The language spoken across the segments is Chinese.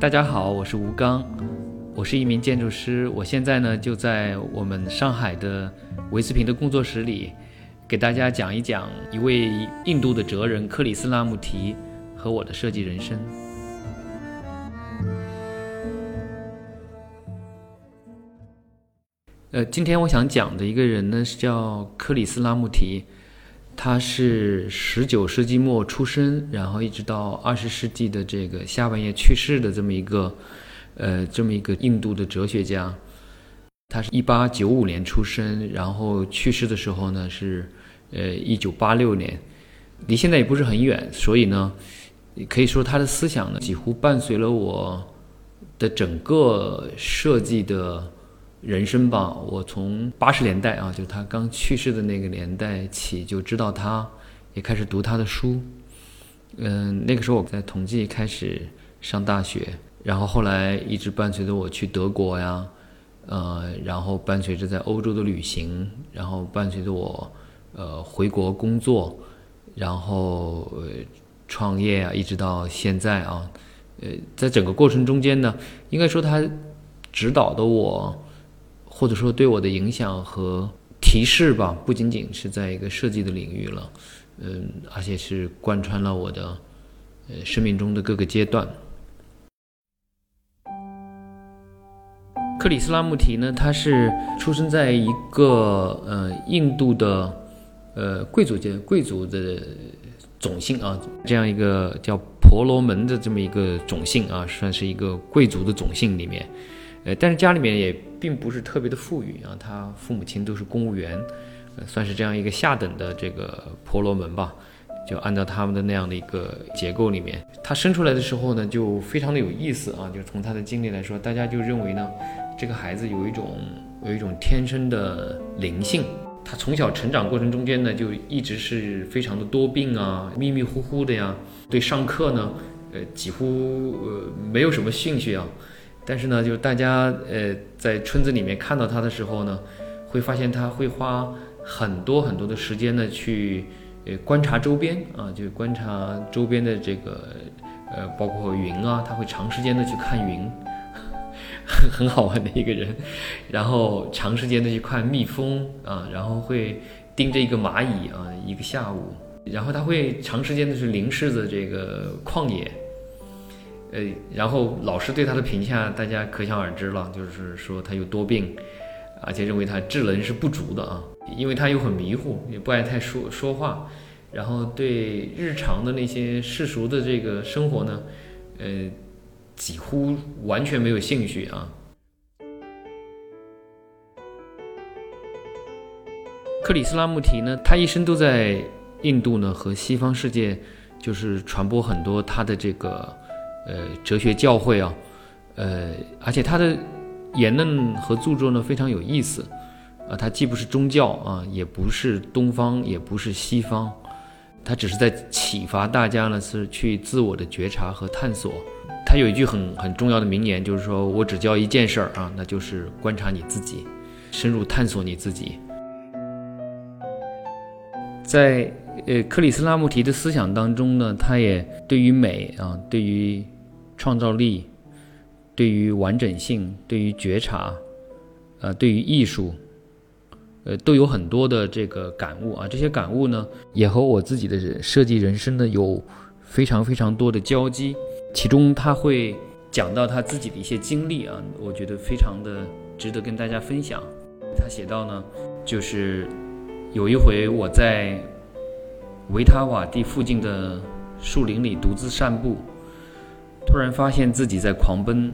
大家好，我是吴刚，我是一名建筑师，我现在呢就在我们上海的维斯平的工作室里，给大家讲一讲一位印度的哲人克里斯拉穆提和我的设计人生。呃，今天我想讲的一个人呢是叫克里斯拉穆提。他是十九世纪末出生，然后一直到二十世纪的这个下半叶去世的这么一个，呃，这么一个印度的哲学家。他是一八九五年出生，然后去世的时候呢是，呃，一九八六年，离现在也不是很远，所以呢，可以说他的思想呢几乎伴随了我的整个设计的。人生吧，我从八十年代啊，就他刚去世的那个年代起就知道他，也开始读他的书。嗯，那个时候我在统计开始上大学，然后后来一直伴随着我去德国呀，呃，然后伴随着在欧洲的旅行，然后伴随着我呃回国工作，然后呃创业啊，一直到现在啊，呃，在整个过程中间呢，应该说他指导的我。或者说对我的影响和提示吧，不仅仅是在一个设计的领域了，嗯，而且是贯穿了我的呃生命中的各个阶段。克里斯拉穆提呢，他是出生在一个呃印度的呃贵族阶贵族的种姓啊，这样一个叫婆罗门的这么一个种姓啊，算是一个贵族的种姓里面。呃，但是家里面也并不是特别的富裕啊，他父母亲都是公务员，算是这样一个下等的这个婆罗门吧。就按照他们的那样的一个结构里面，他生出来的时候呢，就非常的有意思啊。就从他的经历来说，大家就认为呢，这个孩子有一种有一种天生的灵性。他从小成长过程中间呢，就一直是非常的多病啊，迷迷糊糊的呀，对上课呢，呃，几乎呃没有什么兴趣啊。但是呢，就大家呃在村子里面看到他的时候呢，会发现他会花很多很多的时间呢去呃观察周边啊，就观察周边的这个呃包括云啊，他会长时间的去看云，很好玩的一个人。然后长时间的去看蜜蜂啊，然后会盯着一个蚂蚁啊一个下午，然后他会长时间的去凝视着这个旷野。呃，然后老师对他的评价，大家可想而知了，就是说他有多病，而且认为他智能是不足的啊，因为他又很迷糊，也不爱太说说话，然后对日常的那些世俗的这个生活呢，呃，几乎完全没有兴趣啊。克里斯拉穆提呢，他一生都在印度呢和西方世界，就是传播很多他的这个。呃，哲学教诲啊，呃，而且他的言论和著作呢非常有意思，啊，他既不是宗教啊，也不是东方，也不是西方，他只是在启发大家呢，是去自我的觉察和探索。他有一句很很重要的名言，就是说我只教一件事儿啊，那就是观察你自己，深入探索你自己。在呃克里斯拉穆提的思想当中呢，他也对于美啊，对于创造力，对于完整性，对于觉察，呃，对于艺术，呃，都有很多的这个感悟啊。这些感悟呢，也和我自己的设计人生呢有非常非常多的交集。其中他会讲到他自己的一些经历啊，我觉得非常的值得跟大家分享。他写到呢，就是。有一回，我在维塔瓦蒂附近的树林里独自散步，突然发现自己在狂奔。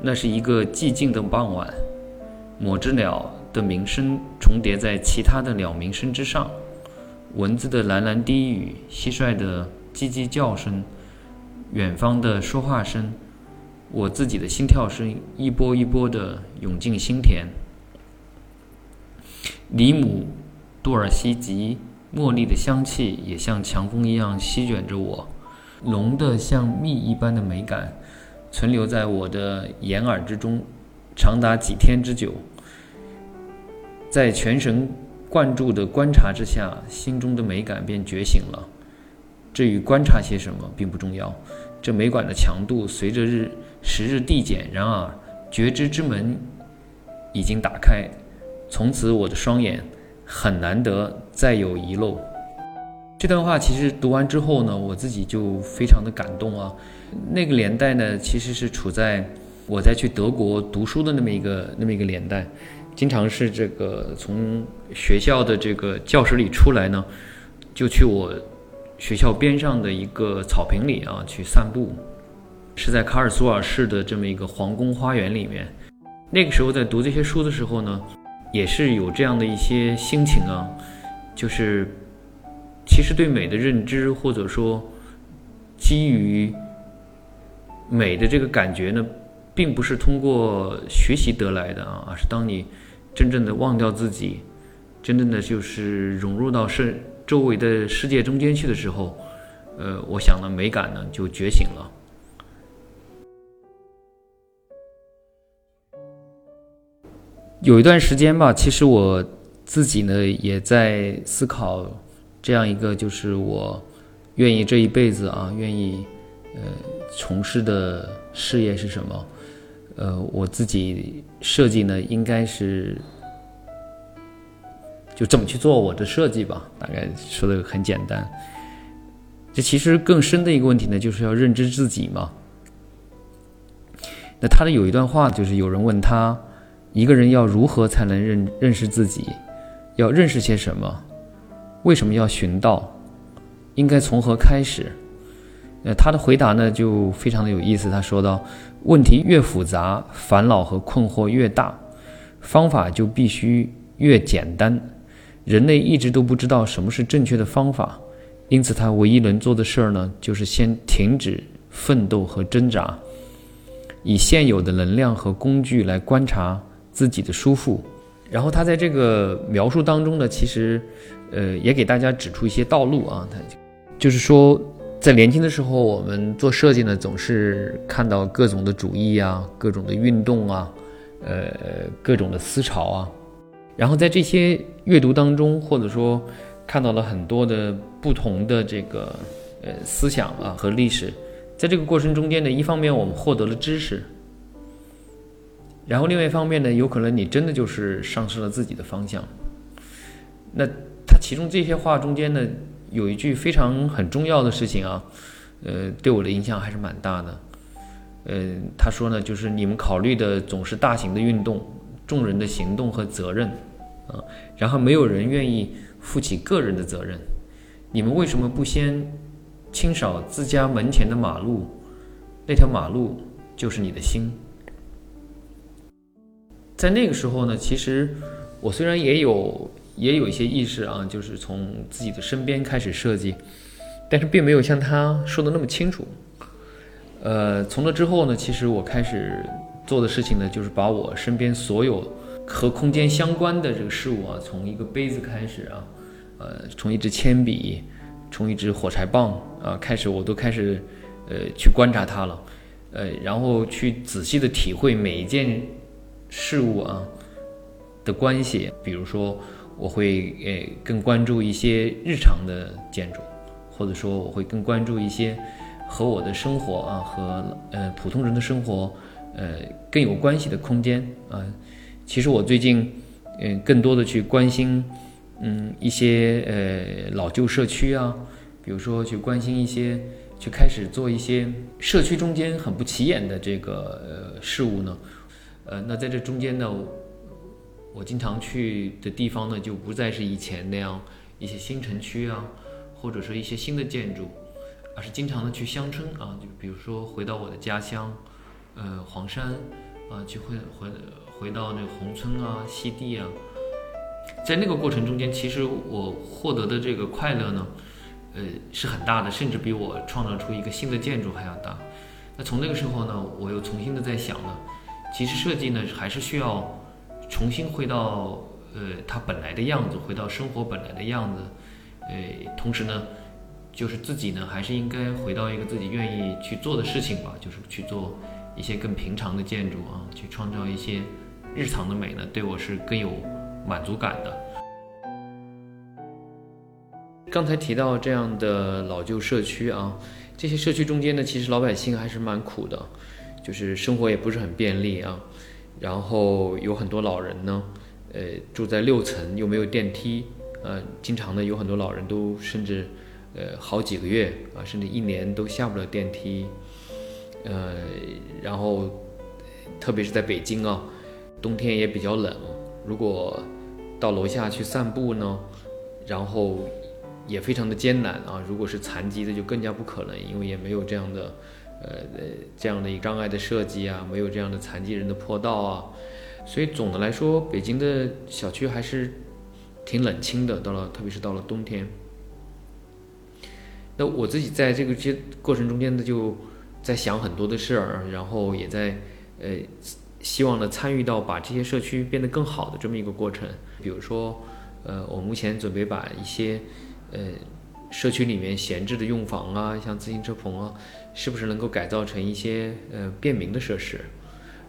那是一个寂静的傍晚，某只鸟的鸣声重叠在其他的鸟鸣声之上，蚊子的喃喃低语，蟋蟀的叽叽叫声，远方的说话声，我自己的心跳声一波一波地涌进心田。里姆。杜尔西吉茉莉的香气也像强风一样席卷着我，浓的像蜜一般的美感存留在我的眼耳之中，长达几天之久。在全神贯注的观察之下，心中的美感便觉醒了。至于观察些什么并不重要，这美感的强度随着日时日递减，然而觉知之门已经打开，从此我的双眼很难得再有遗漏。这段话其实读完之后呢，我自己就非常的感动啊。那个年代呢，其实是处在我在去德国读书的那么一个那么一个年代，经常是这个从学校的这个教室里出来呢，就去我学校边上的一个草坪里啊去散步，是在卡尔苏尔市的这么一个皇宫花园里面。那个时候在读这些书的时候呢，也是有这样的一些心情啊，就是其实对美的认知或者说基于。美的这个感觉呢，并不是通过学习得来的啊，而是当你真正的忘掉自己，真正的就是融入到世周围的世界中间去的时候，呃，我想呢，美感呢就觉醒了。有一段时间吧，其实我自己呢也在思考这样一个，就是我愿意这一辈子啊，愿意呃。从事的事业是什么？呃，我自己设计呢，应该是就这么去做我的设计吧。大概说的很简单。这其实更深的一个问题呢，就是要认知自己嘛。那他的有一段话，就是有人问他，一个人要如何才能认认识自己？要认识些什么？为什么要寻道？应该从何开始？呃，他的回答呢就非常的有意思。他说到，问题越复杂，烦恼和困惑越大，方法就必须越简单。人类一直都不知道什么是正确的方法，因此他唯一能做的事儿呢，就是先停止奋斗和挣扎，以现有的能量和工具来观察自己的舒服。然后他在这个描述当中呢，其实，呃，也给大家指出一些道路啊。他就是说。在年轻的时候，我们做设计呢，总是看到各种的主义啊，各种的运动啊，呃，各种的思潮啊，然后在这些阅读当中，或者说看到了很多的不同的这个呃思想啊和历史，在这个过程中间呢，一方面我们获得了知识，然后另外一方面呢，有可能你真的就是丧失了自己的方向。那他其中这些话中间呢？有一句非常很重要的事情啊，呃，对我的影响还是蛮大的。呃，他说呢，就是你们考虑的总是大型的运动、众人的行动和责任，啊，然后没有人愿意负起个人的责任。你们为什么不先清扫自家门前的马路？那条马路就是你的心。在那个时候呢，其实我虽然也有。也有一些意识啊，就是从自己的身边开始设计，但是并没有像他说的那么清楚。呃，从那之后呢，其实我开始做的事情呢，就是把我身边所有和空间相关的这个事物啊，从一个杯子开始啊，呃，从一支铅笔，从一支火柴棒啊开始，我都开始呃去观察它了，呃，然后去仔细的体会每一件事物啊的关系，比如说。我会诶更关注一些日常的建筑，或者说我会更关注一些和我的生活啊和呃普通人的生活呃更有关系的空间啊。其实我最近嗯更多的去关心嗯一些呃老旧社区啊，比如说去关心一些去开始做一些社区中间很不起眼的这个呃事物呢。呃，那在这中间呢。我经常去的地方呢，就不再是以前那样一些新城区啊，或者说一些新的建筑，而是经常的去乡村啊，就比如说回到我的家乡，呃，黄山啊，去回回回到那个宏村啊、西递啊，在那个过程中间，其实我获得的这个快乐呢，呃，是很大的，甚至比我创造出一个新的建筑还要大。那从那个时候呢，我又重新的在想呢，其实设计呢，还是需要。重新回到呃它本来的样子，回到生活本来的样子，呃，同时呢，就是自己呢还是应该回到一个自己愿意去做的事情吧，就是去做一些更平常的建筑啊，去创造一些日常的美呢，对我是更有满足感的。刚才提到这样的老旧社区啊，这些社区中间呢，其实老百姓还是蛮苦的。就是生活也不是很便利啊。然后有很多老人呢，呃，住在六层又没有电梯，呃，经常呢有很多老人都甚至呃好几个月啊，甚至一年都下不了电梯，呃，然后特别是在北京啊，冬天也比较冷，如果到楼下去散步呢，然后也非常的艰难啊。如果是残疾的就更加不可能，因为也没有这样的。呃呃，这样的一个障碍的设计啊，没有这样的残疾人的坡道啊，所以总的来说，北京的小区还是挺冷清的。到了，特别是到了冬天。那我自己在这个阶过程中间呢，就在想很多的事儿，然后也在呃希望呢参与到把这些社区变得更好的这么一个过程。比如说，呃，我目前准备把一些呃。社区里面闲置的用房啊，像自行车棚啊，是不是能够改造成一些呃便民的设施？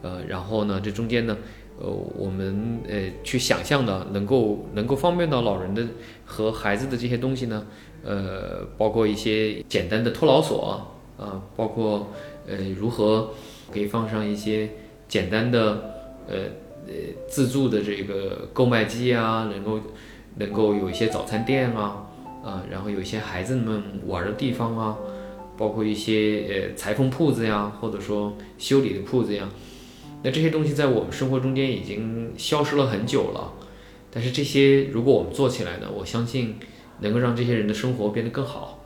呃，然后呢，这中间呢，呃，我们呃去想象的能够能够方便到老人的和孩子的这些东西呢，呃，包括一些简单的托老所啊，包括呃如何可以放上一些简单的呃呃自助的这个购买机啊，能够能够有一些早餐店啊。啊，然后有一些孩子们玩的地方啊，包括一些呃裁缝铺子呀，或者说修理的铺子呀，那这些东西在我们生活中间已经消失了很久了。但是这些如果我们做起来呢，我相信能够让这些人的生活变得更好。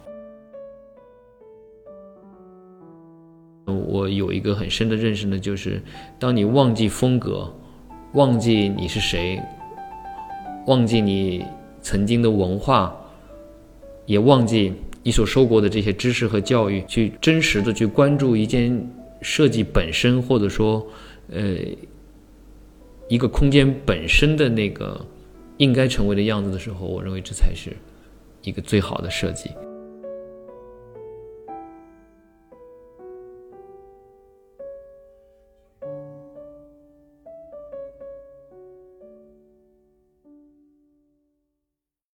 我有一个很深的认识呢，就是当你忘记风格，忘记你是谁，忘记你曾经的文化。也忘记你所受过的这些知识和教育，去真实的去关注一件设计本身，或者说，呃，一个空间本身的那个应该成为的样子的时候，我认为这才是一个最好的设计。